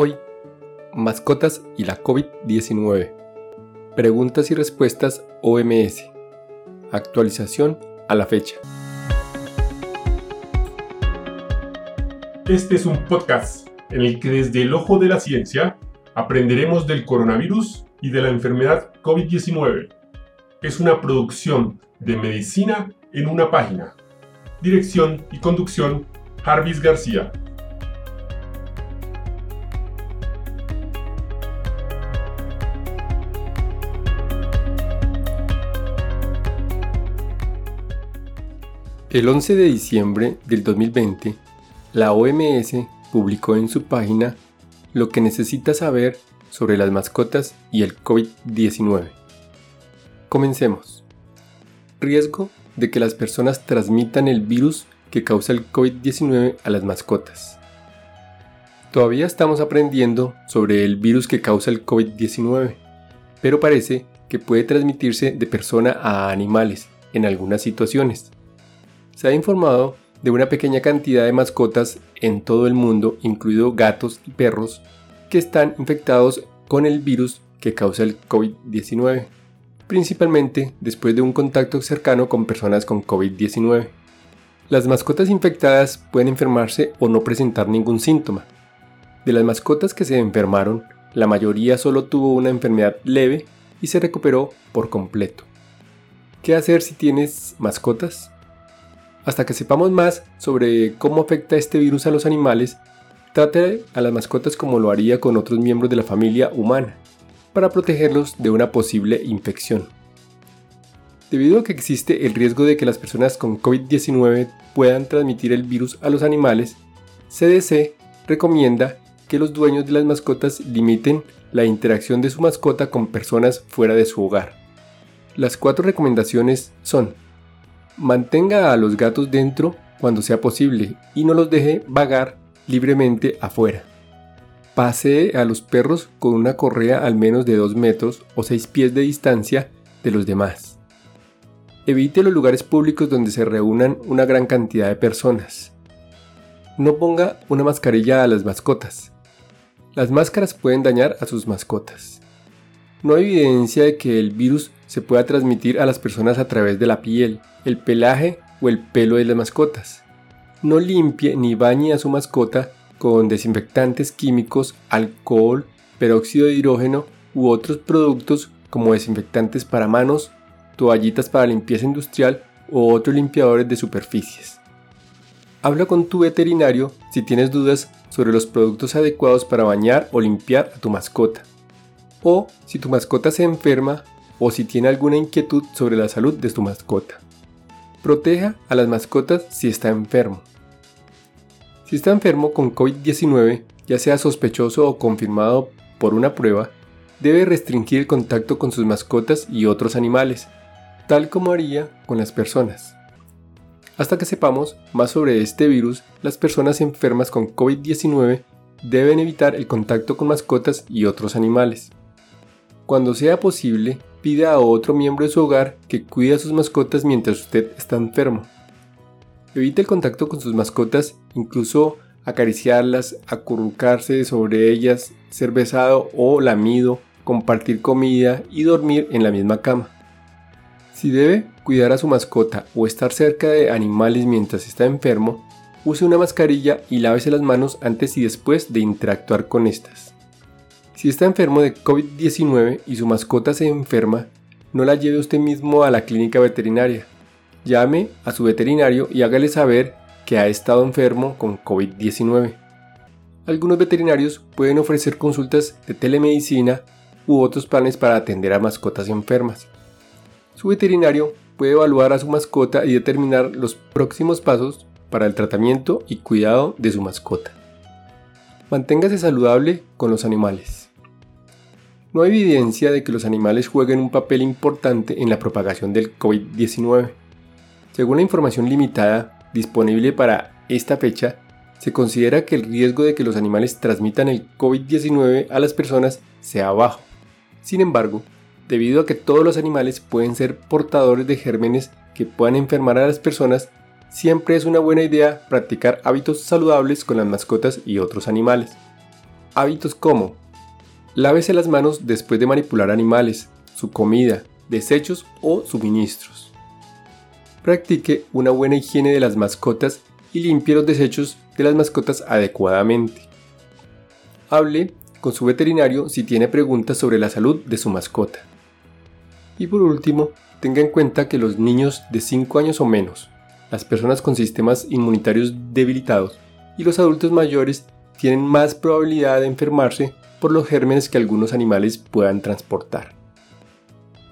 Hoy, mascotas y la COVID-19. Preguntas y respuestas OMS. Actualización a la fecha. Este es un podcast en el que desde el ojo de la ciencia aprenderemos del coronavirus y de la enfermedad COVID-19. Es una producción de medicina en una página. Dirección y conducción, Jarvis García. El 11 de diciembre del 2020, la OMS publicó en su página lo que necesita saber sobre las mascotas y el COVID-19. Comencemos. Riesgo de que las personas transmitan el virus que causa el COVID-19 a las mascotas. Todavía estamos aprendiendo sobre el virus que causa el COVID-19, pero parece que puede transmitirse de persona a animales en algunas situaciones se ha informado de una pequeña cantidad de mascotas en todo el mundo, incluido gatos y perros, que están infectados con el virus que causa el COVID-19, principalmente después de un contacto cercano con personas con COVID-19. Las mascotas infectadas pueden enfermarse o no presentar ningún síntoma. De las mascotas que se enfermaron, la mayoría solo tuvo una enfermedad leve y se recuperó por completo. ¿Qué hacer si tienes mascotas? Hasta que sepamos más sobre cómo afecta este virus a los animales, trate a las mascotas como lo haría con otros miembros de la familia humana, para protegerlos de una posible infección. Debido a que existe el riesgo de que las personas con COVID-19 puedan transmitir el virus a los animales, CDC recomienda que los dueños de las mascotas limiten la interacción de su mascota con personas fuera de su hogar. Las cuatro recomendaciones son Mantenga a los gatos dentro cuando sea posible y no los deje vagar libremente afuera. Pasee a los perros con una correa al menos de 2 metros o 6 pies de distancia de los demás. Evite los lugares públicos donde se reúnan una gran cantidad de personas. No ponga una mascarilla a las mascotas. Las máscaras pueden dañar a sus mascotas. No hay evidencia de que el virus se pueda transmitir a las personas a través de la piel, el pelaje o el pelo de las mascotas. No limpie ni bañe a su mascota con desinfectantes químicos, alcohol, peróxido de hidrógeno u otros productos como desinfectantes para manos, toallitas para limpieza industrial o otros limpiadores de superficies. Habla con tu veterinario si tienes dudas sobre los productos adecuados para bañar o limpiar a tu mascota. O si tu mascota se enferma o si tiene alguna inquietud sobre la salud de tu mascota. Proteja a las mascotas si está enfermo. Si está enfermo con COVID-19, ya sea sospechoso o confirmado por una prueba, debe restringir el contacto con sus mascotas y otros animales, tal como haría con las personas. Hasta que sepamos más sobre este virus, las personas enfermas con COVID-19 deben evitar el contacto con mascotas y otros animales. Cuando sea posible, pida a otro miembro de su hogar que cuide a sus mascotas mientras usted está enfermo. Evite el contacto con sus mascotas, incluso acariciarlas, acurrucarse sobre ellas, ser besado o lamido, compartir comida y dormir en la misma cama. Si debe cuidar a su mascota o estar cerca de animales mientras está enfermo, use una mascarilla y lávese las manos antes y después de interactuar con estas. Si está enfermo de COVID-19 y su mascota se enferma, no la lleve usted mismo a la clínica veterinaria. Llame a su veterinario y hágale saber que ha estado enfermo con COVID-19. Algunos veterinarios pueden ofrecer consultas de telemedicina u otros planes para atender a mascotas enfermas. Su veterinario puede evaluar a su mascota y determinar los próximos pasos para el tratamiento y cuidado de su mascota. Manténgase saludable con los animales. No hay evidencia de que los animales jueguen un papel importante en la propagación del COVID-19. Según la información limitada disponible para esta fecha, se considera que el riesgo de que los animales transmitan el COVID-19 a las personas sea bajo. Sin embargo, debido a que todos los animales pueden ser portadores de gérmenes que puedan enfermar a las personas, siempre es una buena idea practicar hábitos saludables con las mascotas y otros animales. hábitos como lávese las manos después de manipular animales, su comida, desechos o suministros. Practique una buena higiene de las mascotas y limpie los desechos de las mascotas adecuadamente. Hable con su veterinario si tiene preguntas sobre la salud de su mascota. Y por último, tenga en cuenta que los niños de 5 años o menos, las personas con sistemas inmunitarios debilitados y los adultos mayores tienen más probabilidad de enfermarse por los gérmenes que algunos animales puedan transportar.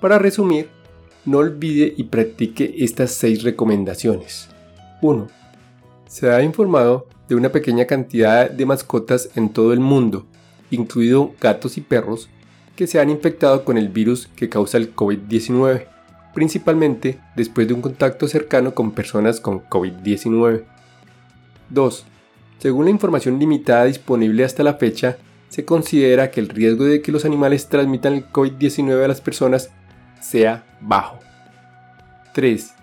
Para resumir, no olvide y practique estas 6 recomendaciones. 1. Se ha informado de una pequeña cantidad de mascotas en todo el mundo, incluido gatos y perros, que se han infectado con el virus que causa el COVID-19, principalmente después de un contacto cercano con personas con COVID-19. 2. Según la información limitada disponible hasta la fecha, se considera que el riesgo de que los animales transmitan el COVID-19 a las personas sea bajo. 3.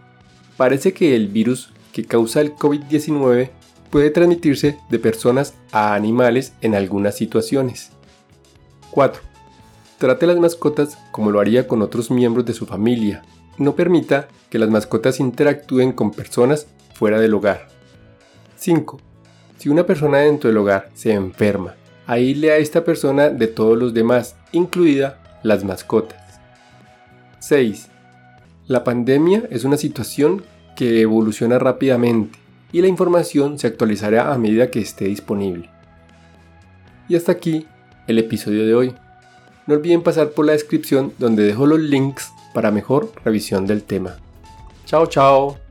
Parece que el virus que causa el COVID-19 puede transmitirse de personas a animales en algunas situaciones. 4. Trate las mascotas como lo haría con otros miembros de su familia. No permita que las mascotas interactúen con personas fuera del hogar. 5. Si una persona dentro del hogar se enferma, aísle a esta persona de todos los demás, incluida las mascotas. 6. La pandemia es una situación que evoluciona rápidamente y la información se actualizará a medida que esté disponible. Y hasta aquí el episodio de hoy. No olviden pasar por la descripción donde dejo los links para mejor revisión del tema. Chao, chao.